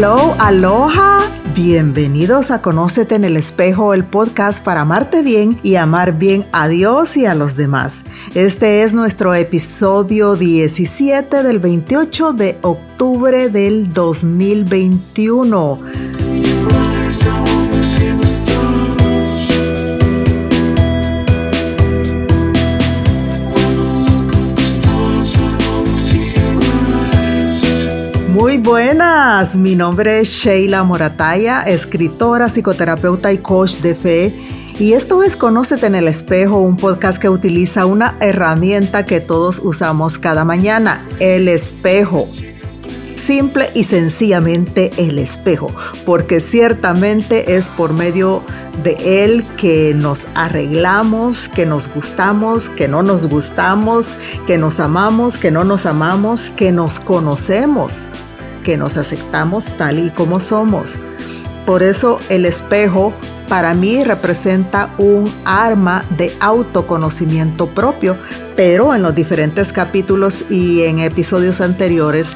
hello, aloha. Bienvenidos a Conócete en el Espejo, el podcast para amarte bien y amar bien a Dios y a los demás. Este es nuestro episodio 17 del 28 de octubre del 2021. Muy buenas, mi nombre es Sheila Morataya, escritora, psicoterapeuta y coach de fe. Y esto es Conócete en el espejo, un podcast que utiliza una herramienta que todos usamos cada mañana, el espejo. Simple y sencillamente el espejo, porque ciertamente es por medio de él que nos arreglamos, que nos gustamos, que no nos gustamos, que nos amamos, que no nos amamos, que nos conocemos que nos aceptamos tal y como somos. Por eso el espejo para mí representa un arma de autoconocimiento propio, pero en los diferentes capítulos y en episodios anteriores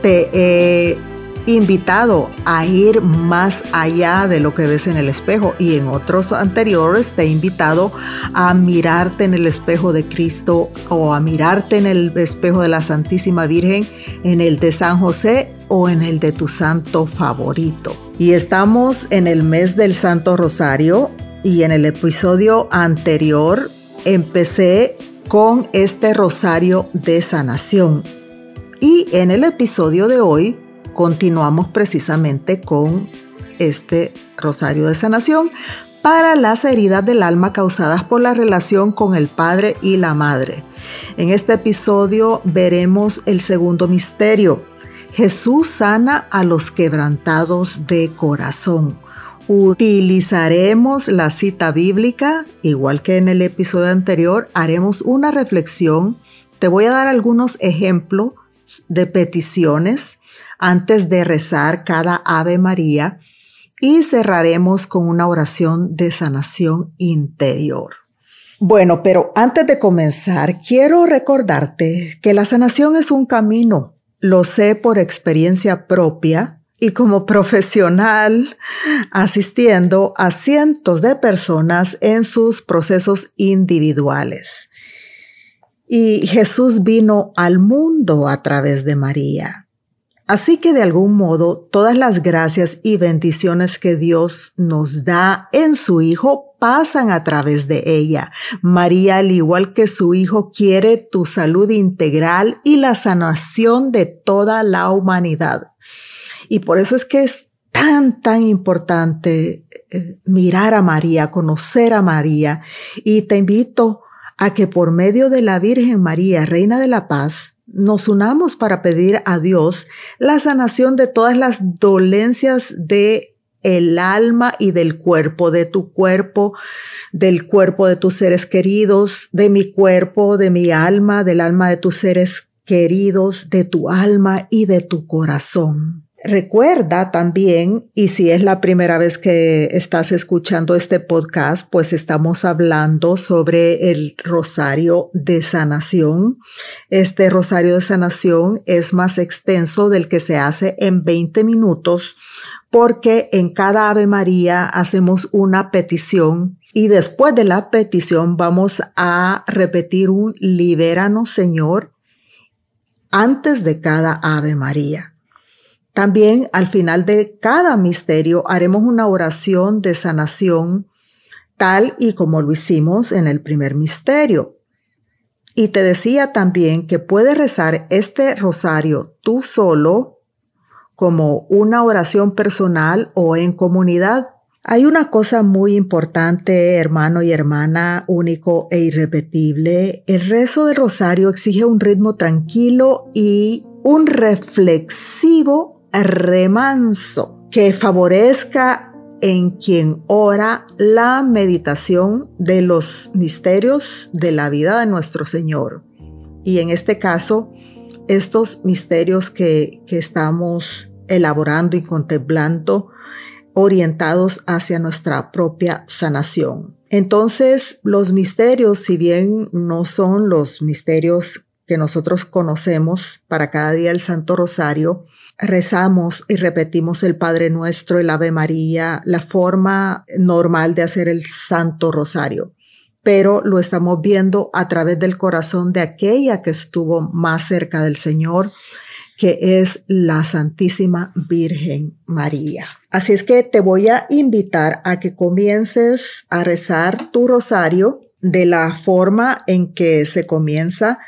te he invitado a ir más allá de lo que ves en el espejo y en otros anteriores te he invitado a mirarte en el espejo de Cristo o a mirarte en el espejo de la Santísima Virgen, en el de San José o en el de tu santo favorito. Y estamos en el mes del Santo Rosario y en el episodio anterior empecé con este rosario de sanación. Y en el episodio de hoy continuamos precisamente con este rosario de sanación para las heridas del alma causadas por la relación con el padre y la madre. En este episodio veremos el segundo misterio. Jesús sana a los quebrantados de corazón. Utilizaremos la cita bíblica, igual que en el episodio anterior, haremos una reflexión. Te voy a dar algunos ejemplos de peticiones antes de rezar cada Ave María y cerraremos con una oración de sanación interior. Bueno, pero antes de comenzar, quiero recordarte que la sanación es un camino. Lo sé por experiencia propia y como profesional asistiendo a cientos de personas en sus procesos individuales. Y Jesús vino al mundo a través de María. Así que de algún modo todas las gracias y bendiciones que Dios nos da en su Hijo pasan a través de ella. María, al igual que su Hijo, quiere tu salud integral y la sanación de toda la humanidad. Y por eso es que es tan, tan importante eh, mirar a María, conocer a María. Y te invito a que por medio de la Virgen María, Reina de la Paz, nos unamos para pedir a Dios la sanación de todas las dolencias de el alma y del cuerpo, de tu cuerpo, del cuerpo de tus seres queridos, de mi cuerpo, de mi alma, del alma de tus seres queridos, de tu alma y de tu corazón. Recuerda también, y si es la primera vez que estás escuchando este podcast, pues estamos hablando sobre el rosario de sanación. Este rosario de sanación es más extenso del que se hace en 20 minutos porque en cada Ave María hacemos una petición y después de la petición vamos a repetir un libéranos Señor antes de cada Ave María. También al final de cada misterio haremos una oración de sanación tal y como lo hicimos en el primer misterio. Y te decía también que puedes rezar este rosario tú solo como una oración personal o en comunidad. Hay una cosa muy importante, hermano y hermana, único e irrepetible. El rezo del rosario exige un ritmo tranquilo y un reflexivo remanso que favorezca en quien ora la meditación de los misterios de la vida de nuestro Señor. Y en este caso, estos misterios que, que estamos elaborando y contemplando orientados hacia nuestra propia sanación. Entonces, los misterios, si bien no son los misterios que nosotros conocemos para cada día el Santo Rosario, rezamos y repetimos el Padre Nuestro, el Ave María, la forma normal de hacer el Santo Rosario, pero lo estamos viendo a través del corazón de aquella que estuvo más cerca del Señor, que es la Santísima Virgen María. Así es que te voy a invitar a que comiences a rezar tu rosario de la forma en que se comienza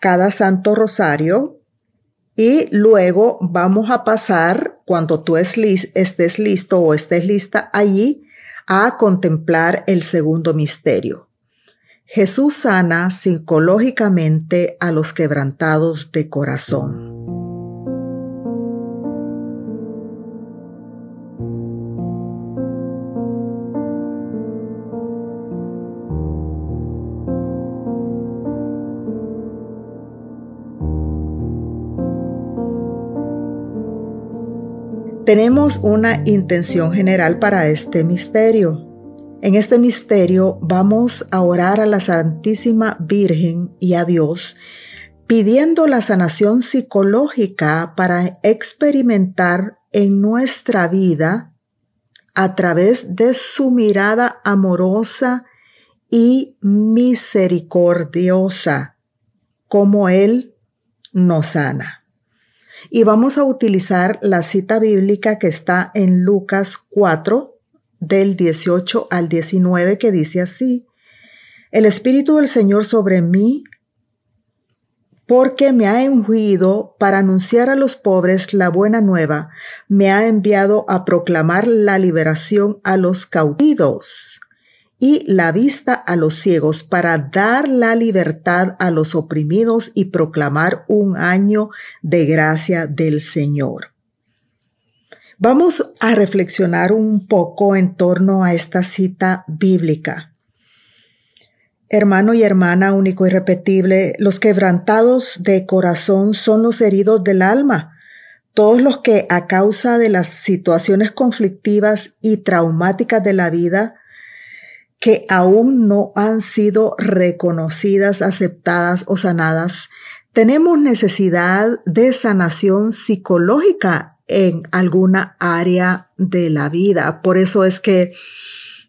cada Santo Rosario y luego vamos a pasar, cuando tú estés listo o estés lista allí, a contemplar el segundo misterio. Jesús sana psicológicamente a los quebrantados de corazón. Tenemos una intención general para este misterio. En este misterio vamos a orar a la Santísima Virgen y a Dios pidiendo la sanación psicológica para experimentar en nuestra vida a través de su mirada amorosa y misericordiosa, como Él nos sana. Y vamos a utilizar la cita bíblica que está en Lucas 4, del 18 al 19, que dice así, El Espíritu del Señor sobre mí, porque me ha ungido para anunciar a los pobres la buena nueva, me ha enviado a proclamar la liberación a los cautivos y la vista a los ciegos para dar la libertad a los oprimidos y proclamar un año de gracia del Señor. Vamos a reflexionar un poco en torno a esta cita bíblica. Hermano y hermana único y repetible, los quebrantados de corazón son los heridos del alma, todos los que a causa de las situaciones conflictivas y traumáticas de la vida que aún no han sido reconocidas, aceptadas o sanadas, tenemos necesidad de sanación psicológica en alguna área de la vida. Por eso es que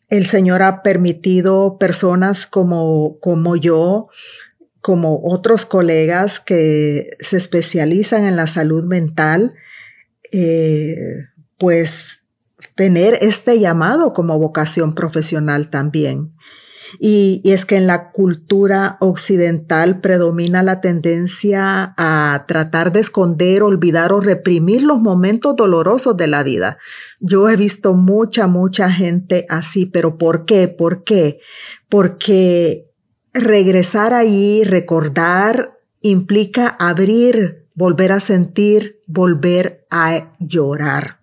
el Señor ha permitido personas como, como yo, como otros colegas que se especializan en la salud mental, eh, pues tener este llamado como vocación profesional también. Y, es que en la cultura occidental predomina la tendencia a tratar de esconder, olvidar o reprimir los momentos dolorosos de la vida. Yo he visto mucha, mucha gente así, pero ¿por qué? ¿Por qué? Porque regresar ahí, recordar, implica abrir, volver a sentir, volver a llorar.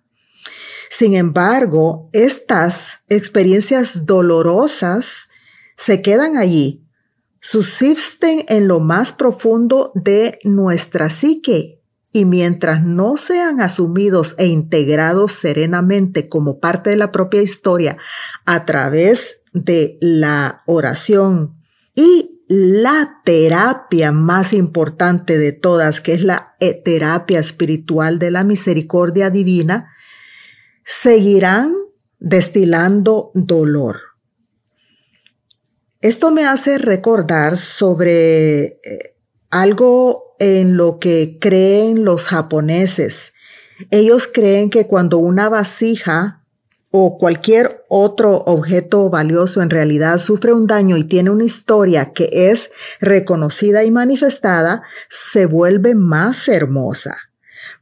Sin embargo, estas experiencias dolorosas se quedan allí, subsisten en lo más profundo de nuestra psique y mientras no sean asumidos e integrados serenamente como parte de la propia historia a través de la oración y la terapia más importante de todas, que es la terapia espiritual de la misericordia divina, seguirán destilando dolor. Esto me hace recordar sobre eh, algo en lo que creen los japoneses. Ellos creen que cuando una vasija o cualquier otro objeto valioso en realidad sufre un daño y tiene una historia que es reconocida y manifestada, se vuelve más hermosa.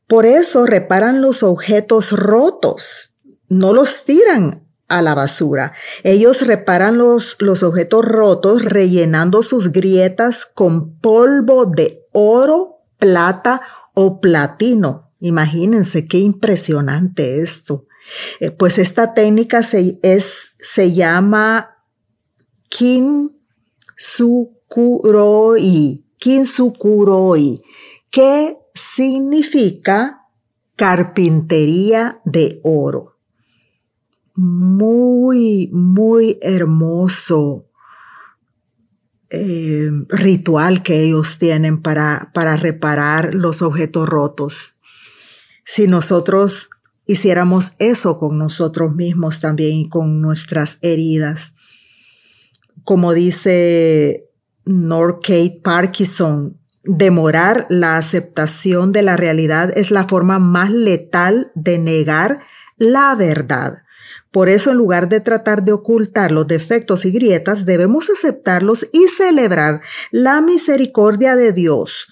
Por eso reparan los objetos rotos, no los tiran a la basura. Ellos reparan los, los objetos rotos rellenando sus grietas con polvo de oro, plata o platino. Imagínense qué impresionante esto. Eh, pues esta técnica se, es, se llama kinsukuroi, kinsukuroi, que significa carpintería de oro. Muy, muy hermoso. eh, ritual que ellos tienen para, para reparar los objetos rotos. Si nosotros hiciéramos eso con nosotros mismos también y con nuestras heridas, como dice Norkate Parkinson, demorar la aceptación de la realidad es la forma más letal de negar la verdad. Por eso, en lugar de tratar de ocultar los defectos y grietas, debemos aceptarlos y celebrar la misericordia de Dios.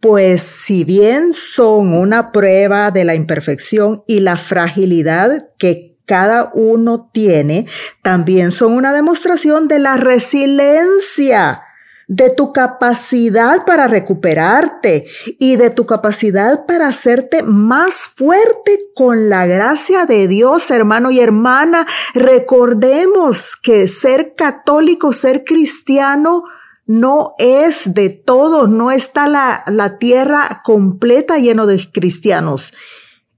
Pues si bien son una prueba de la imperfección y la fragilidad que cada uno tiene, también son una demostración de la resiliencia de tu capacidad para recuperarte y de tu capacidad para hacerte más fuerte con la gracia de Dios, hermano y hermana. Recordemos que ser católico, ser cristiano, no es de todo, no está la, la tierra completa lleno de cristianos.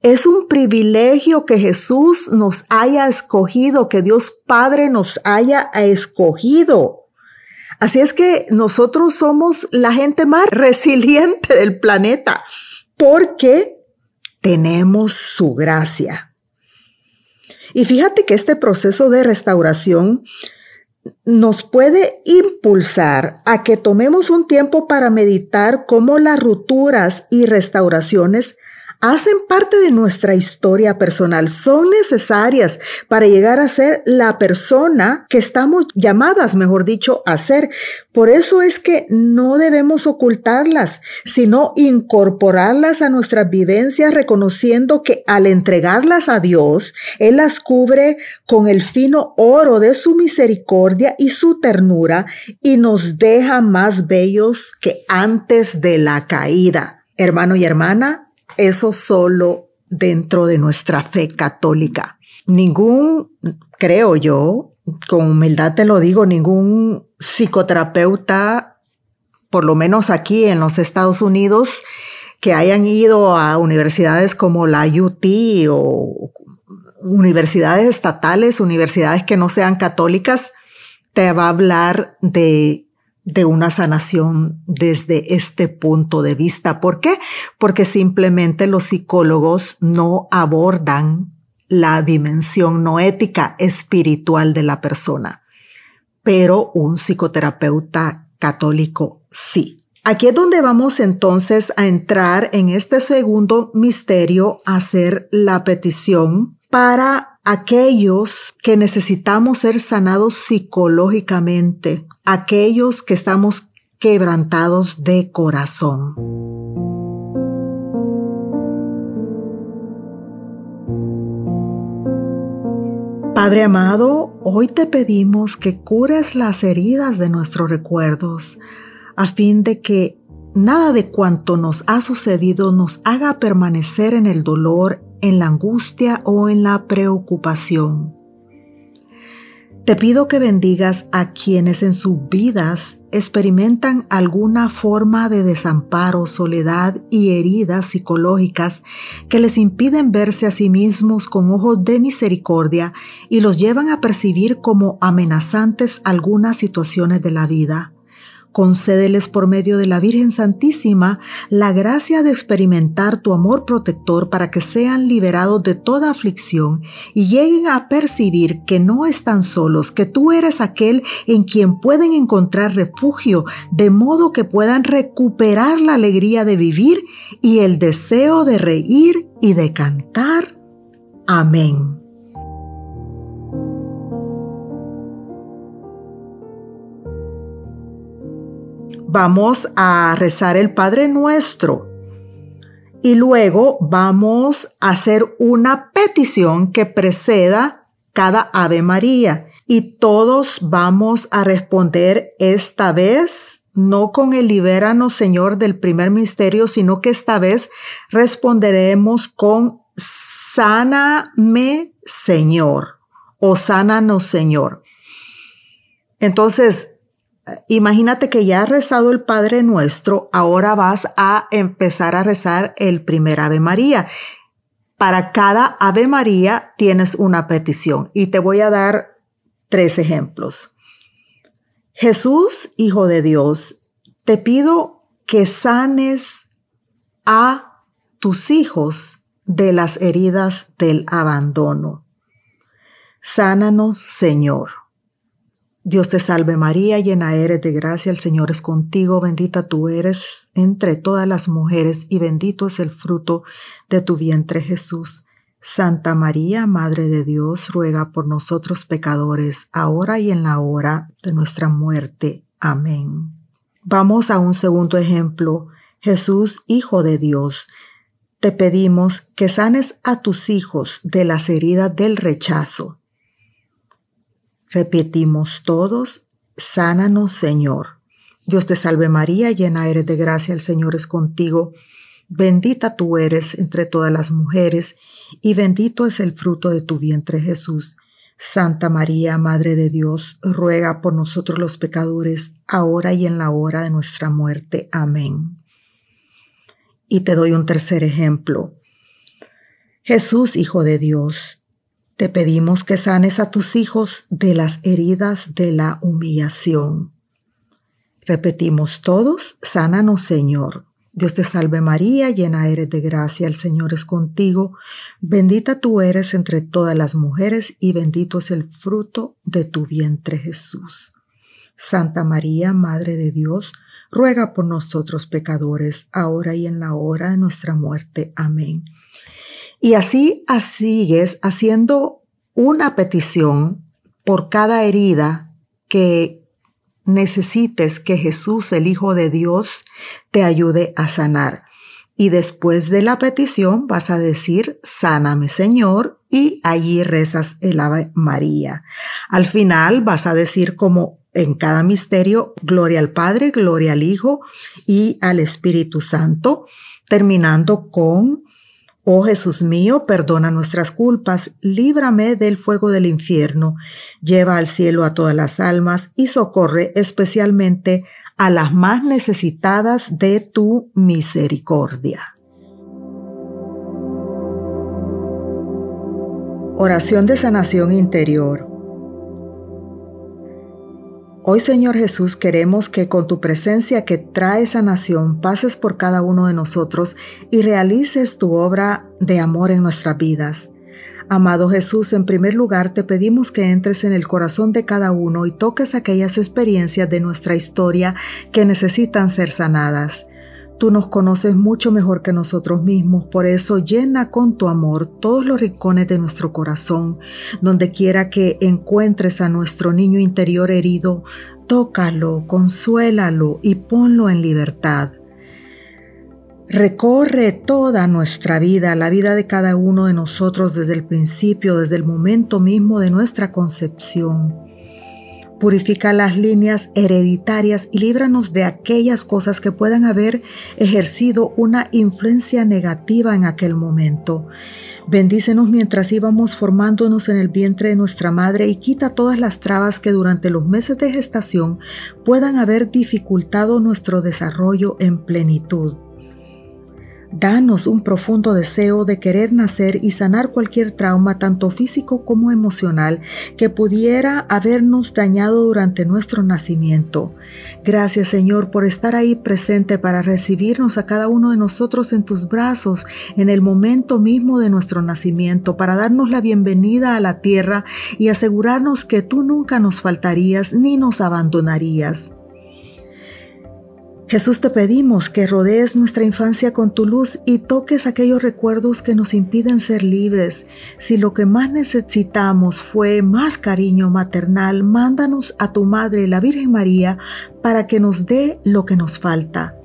Es un privilegio que Jesús nos haya escogido, que Dios Padre nos haya escogido. Así es que nosotros somos la gente más resiliente del planeta porque tenemos su gracia. Y fíjate que este proceso de restauración nos puede impulsar a que tomemos un tiempo para meditar cómo las rupturas y restauraciones hacen parte de nuestra historia personal, son necesarias para llegar a ser la persona que estamos llamadas, mejor dicho, a ser. Por eso es que no debemos ocultarlas, sino incorporarlas a nuestras vivencias, reconociendo que al entregarlas a Dios, Él las cubre con el fino oro de su misericordia y su ternura y nos deja más bellos que antes de la caída. Hermano y hermana, eso solo dentro de nuestra fe católica. Ningún, creo yo, con humildad te lo digo, ningún psicoterapeuta, por lo menos aquí en los Estados Unidos, que hayan ido a universidades como la UT o universidades estatales, universidades que no sean católicas, te va a hablar de de una sanación desde este punto de vista. ¿Por qué? Porque simplemente los psicólogos no abordan la dimensión no ética espiritual de la persona, pero un psicoterapeuta católico sí. Aquí es donde vamos entonces a entrar en este segundo misterio, hacer la petición para aquellos que necesitamos ser sanados psicológicamente, aquellos que estamos quebrantados de corazón. Padre amado, hoy te pedimos que cures las heridas de nuestros recuerdos, a fin de que nada de cuanto nos ha sucedido nos haga permanecer en el dolor en la angustia o en la preocupación. Te pido que bendigas a quienes en sus vidas experimentan alguna forma de desamparo, soledad y heridas psicológicas que les impiden verse a sí mismos con ojos de misericordia y los llevan a percibir como amenazantes algunas situaciones de la vida. Concédeles por medio de la Virgen Santísima la gracia de experimentar tu amor protector para que sean liberados de toda aflicción y lleguen a percibir que no están solos, que tú eres aquel en quien pueden encontrar refugio, de modo que puedan recuperar la alegría de vivir y el deseo de reír y de cantar. Amén. Vamos a rezar el Padre Nuestro y luego vamos a hacer una petición que preceda cada Ave María y todos vamos a responder esta vez no con el libéranos Señor del primer misterio, sino que esta vez responderemos con sáname Señor o sánanos Señor. Entonces, Imagínate que ya has rezado el Padre Nuestro, ahora vas a empezar a rezar el primer Ave María. Para cada Ave María tienes una petición y te voy a dar tres ejemplos. Jesús, Hijo de Dios, te pido que sanes a tus hijos de las heridas del abandono. Sánanos, Señor. Dios te salve María, llena eres de gracia, el Señor es contigo, bendita tú eres entre todas las mujeres y bendito es el fruto de tu vientre Jesús. Santa María, Madre de Dios, ruega por nosotros pecadores, ahora y en la hora de nuestra muerte. Amén. Vamos a un segundo ejemplo. Jesús, Hijo de Dios, te pedimos que sanes a tus hijos de las heridas del rechazo. Repetimos todos, sánanos Señor. Dios te salve María, llena eres de gracia, el Señor es contigo. Bendita tú eres entre todas las mujeres, y bendito es el fruto de tu vientre Jesús. Santa María, Madre de Dios, ruega por nosotros los pecadores, ahora y en la hora de nuestra muerte. Amén. Y te doy un tercer ejemplo. Jesús, Hijo de Dios, te pedimos que sanes a tus hijos de las heridas de la humillación. Repetimos todos, sánanos Señor. Dios te salve María, llena eres de gracia, el Señor es contigo, bendita tú eres entre todas las mujeres y bendito es el fruto de tu vientre Jesús. Santa María, Madre de Dios, ruega por nosotros pecadores, ahora y en la hora de nuestra muerte. Amén. Y así sigues haciendo una petición por cada herida que necesites que Jesús, el Hijo de Dios, te ayude a sanar. Y después de la petición vas a decir, sáname Señor, y allí rezas el Ave María. Al final vas a decir como en cada misterio, gloria al Padre, gloria al Hijo y al Espíritu Santo, terminando con Oh Jesús mío, perdona nuestras culpas, líbrame del fuego del infierno, lleva al cielo a todas las almas y socorre especialmente a las más necesitadas de tu misericordia. Oración de sanación interior. Hoy Señor Jesús queremos que con tu presencia que trae sanación pases por cada uno de nosotros y realices tu obra de amor en nuestras vidas. Amado Jesús, en primer lugar te pedimos que entres en el corazón de cada uno y toques aquellas experiencias de nuestra historia que necesitan ser sanadas. Tú nos conoces mucho mejor que nosotros mismos, por eso llena con tu amor todos los rincones de nuestro corazón, donde quiera que encuentres a nuestro niño interior herido, tócalo, consuélalo y ponlo en libertad. Recorre toda nuestra vida, la vida de cada uno de nosotros desde el principio, desde el momento mismo de nuestra concepción. Purifica las líneas hereditarias y líbranos de aquellas cosas que puedan haber ejercido una influencia negativa en aquel momento. Bendícenos mientras íbamos formándonos en el vientre de nuestra madre y quita todas las trabas que durante los meses de gestación puedan haber dificultado nuestro desarrollo en plenitud. Danos un profundo deseo de querer nacer y sanar cualquier trauma, tanto físico como emocional, que pudiera habernos dañado durante nuestro nacimiento. Gracias Señor por estar ahí presente para recibirnos a cada uno de nosotros en tus brazos en el momento mismo de nuestro nacimiento, para darnos la bienvenida a la tierra y asegurarnos que tú nunca nos faltarías ni nos abandonarías. Jesús te pedimos que rodees nuestra infancia con tu luz y toques aquellos recuerdos que nos impiden ser libres. Si lo que más necesitamos fue más cariño maternal, mándanos a tu Madre, la Virgen María, para que nos dé lo que nos falta.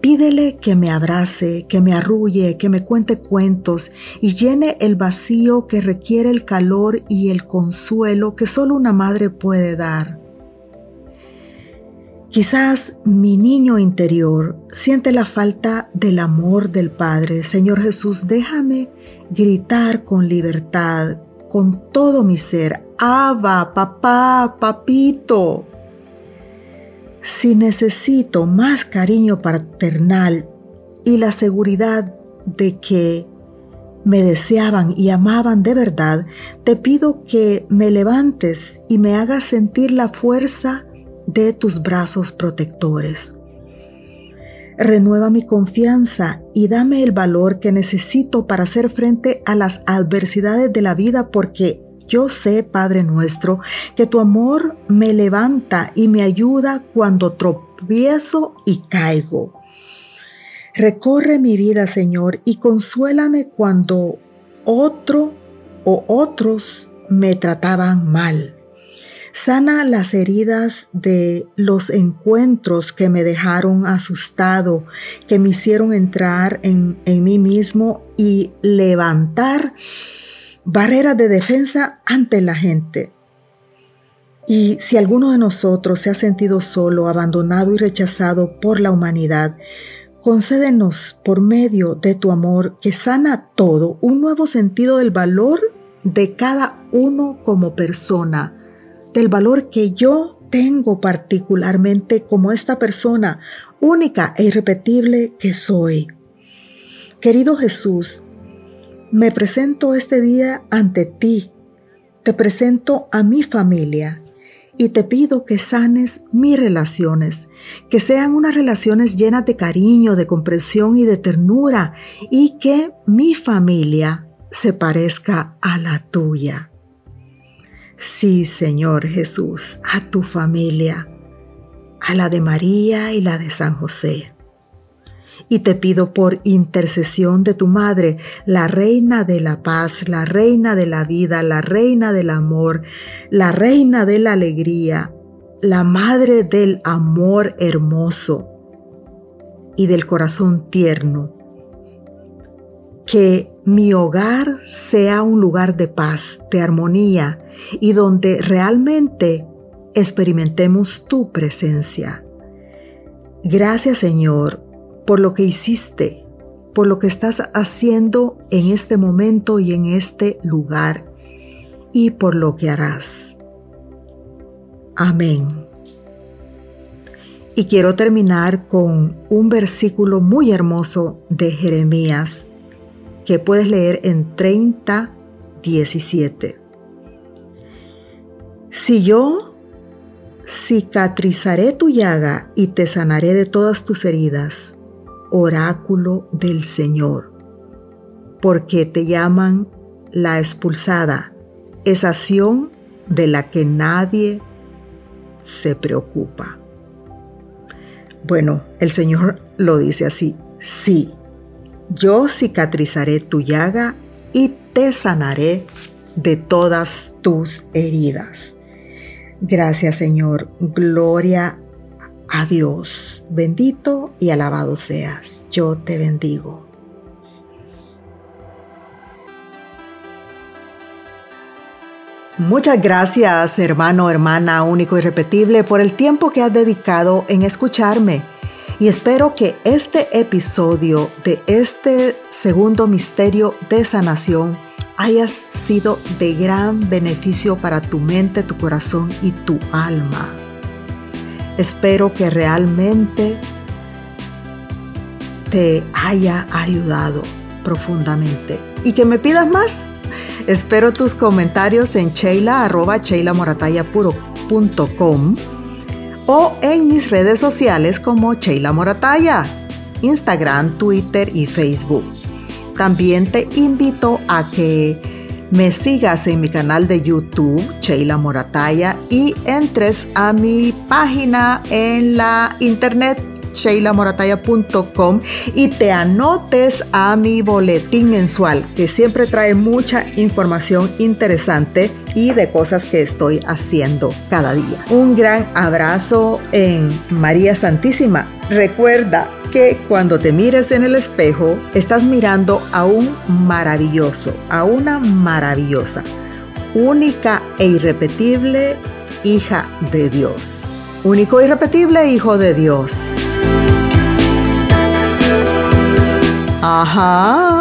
Pídele que me abrace, que me arrulle, que me cuente cuentos y llene el vacío que requiere el calor y el consuelo que solo una madre puede dar. Quizás mi niño interior siente la falta del amor del Padre. Señor Jesús, déjame gritar con libertad, con todo mi ser. Abba, papá, papito. Si necesito más cariño paternal y la seguridad de que me deseaban y amaban de verdad, te pido que me levantes y me hagas sentir la fuerza de tus brazos protectores. Renueva mi confianza y dame el valor que necesito para hacer frente a las adversidades de la vida porque yo sé, Padre nuestro, que tu amor me levanta y me ayuda cuando tropiezo y caigo. Recorre mi vida, Señor, y consuélame cuando otro o otros me trataban mal. Sana las heridas de los encuentros que me dejaron asustado, que me hicieron entrar en, en mí mismo y levantar barreras de defensa ante la gente. Y si alguno de nosotros se ha sentido solo, abandonado y rechazado por la humanidad, concédenos por medio de tu amor que sana todo un nuevo sentido del valor de cada uno como persona del valor que yo tengo particularmente como esta persona única e irrepetible que soy. Querido Jesús, me presento este día ante ti, te presento a mi familia y te pido que sanes mis relaciones, que sean unas relaciones llenas de cariño, de comprensión y de ternura y que mi familia se parezca a la tuya. Sí, Señor Jesús, a tu familia, a la de María y la de San José. Y te pido por intercesión de tu Madre, la Reina de la paz, la Reina de la vida, la Reina del amor, la Reina de la alegría, la Madre del amor hermoso y del corazón tierno, que mi hogar sea un lugar de paz, de armonía y donde realmente experimentemos tu presencia. Gracias Señor por lo que hiciste, por lo que estás haciendo en este momento y en este lugar y por lo que harás. Amén. Y quiero terminar con un versículo muy hermoso de Jeremías que puedes leer en 30, 17. Si yo cicatrizaré tu llaga y te sanaré de todas tus heridas, oráculo del Señor, porque te llaman la expulsada, esa acción de la que nadie se preocupa. Bueno, el Señor lo dice así, sí, yo cicatrizaré tu llaga y te sanaré de todas tus heridas. Gracias Señor, gloria a Dios. Bendito y alabado seas. Yo te bendigo. Muchas gracias, hermano, hermana, único y repetible, por el tiempo que has dedicado en escucharme y espero que este episodio de este segundo misterio de sanación haya sido de gran beneficio para tu mente, tu corazón y tu alma. Espero que realmente te haya ayudado profundamente y que me pidas más. Espero tus comentarios en cheila.com o en mis redes sociales como Sheila Morataya, Instagram, Twitter y Facebook. También te invito a que me sigas en mi canal de YouTube, Sheila Morataya, y entres a mi página en la internet sheilamorataya.com y te anotes a mi boletín mensual que siempre trae mucha información interesante y de cosas que estoy haciendo cada día. Un gran abrazo en María Santísima. Recuerda que cuando te mires en el espejo estás mirando a un maravilloso, a una maravillosa, única e irrepetible hija de Dios. Único e irrepetible hijo de Dios. Ajá.